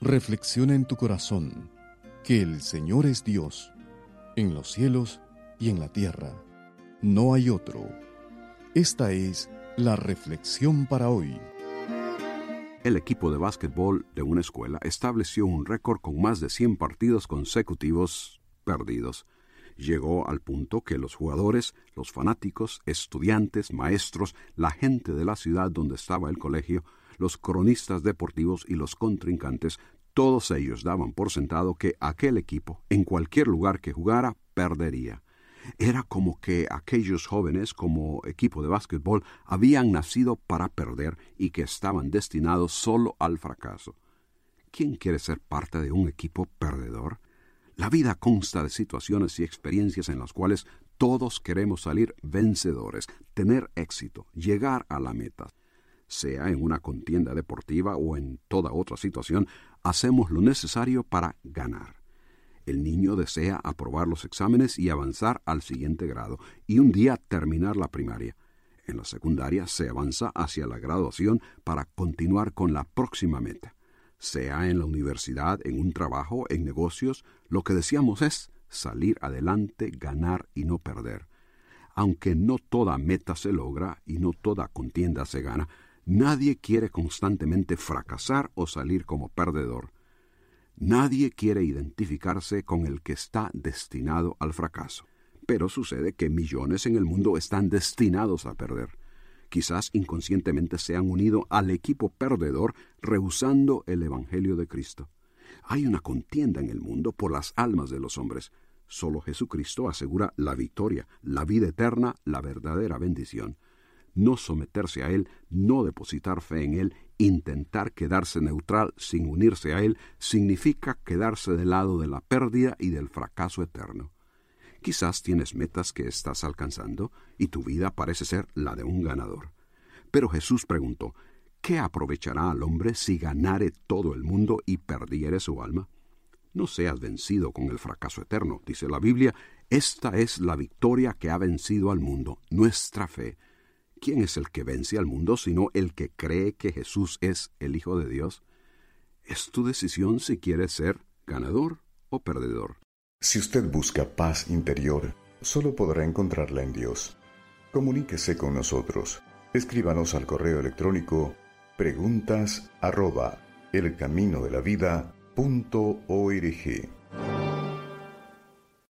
reflexiona en tu corazón que el Señor es Dios, en los cielos y en la tierra. No hay otro. Esta es la reflexión para hoy. El equipo de básquetbol de una escuela estableció un récord con más de 100 partidos consecutivos perdidos. Llegó al punto que los jugadores, los fanáticos, estudiantes, maestros, la gente de la ciudad donde estaba el colegio, los cronistas deportivos y los contrincantes, todos ellos daban por sentado que aquel equipo, en cualquier lugar que jugara, perdería. Era como que aquellos jóvenes, como equipo de básquetbol, habían nacido para perder y que estaban destinados solo al fracaso. ¿Quién quiere ser parte de un equipo perdedor? La vida consta de situaciones y experiencias en las cuales todos queremos salir vencedores, tener éxito, llegar a la meta. Sea en una contienda deportiva o en toda otra situación, hacemos lo necesario para ganar. El niño desea aprobar los exámenes y avanzar al siguiente grado, y un día terminar la primaria. En la secundaria se avanza hacia la graduación para continuar con la próxima meta. Sea en la universidad, en un trabajo, en negocios, lo que deseamos es salir adelante, ganar y no perder. Aunque no toda meta se logra y no toda contienda se gana, nadie quiere constantemente fracasar o salir como perdedor. Nadie quiere identificarse con el que está destinado al fracaso. Pero sucede que millones en el mundo están destinados a perder. Quizás inconscientemente se han unido al equipo perdedor rehusando el Evangelio de Cristo. Hay una contienda en el mundo por las almas de los hombres. Solo Jesucristo asegura la victoria, la vida eterna, la verdadera bendición. No someterse a Él, no depositar fe en Él, intentar quedarse neutral sin unirse a Él, significa quedarse del lado de la pérdida y del fracaso eterno. Quizás tienes metas que estás alcanzando y tu vida parece ser la de un ganador. Pero Jesús preguntó, ¿qué aprovechará al hombre si ganare todo el mundo y perdiere su alma? No seas vencido con el fracaso eterno, dice la Biblia, esta es la victoria que ha vencido al mundo, nuestra fe. ¿Quién es el que vence al mundo sino el que cree que Jesús es el Hijo de Dios? Es tu decisión si quieres ser ganador o perdedor. Si usted busca paz interior, solo podrá encontrarla en Dios. Comuníquese con nosotros. Escríbanos al correo electrónico preguntas arroba elcaminodelavida.org.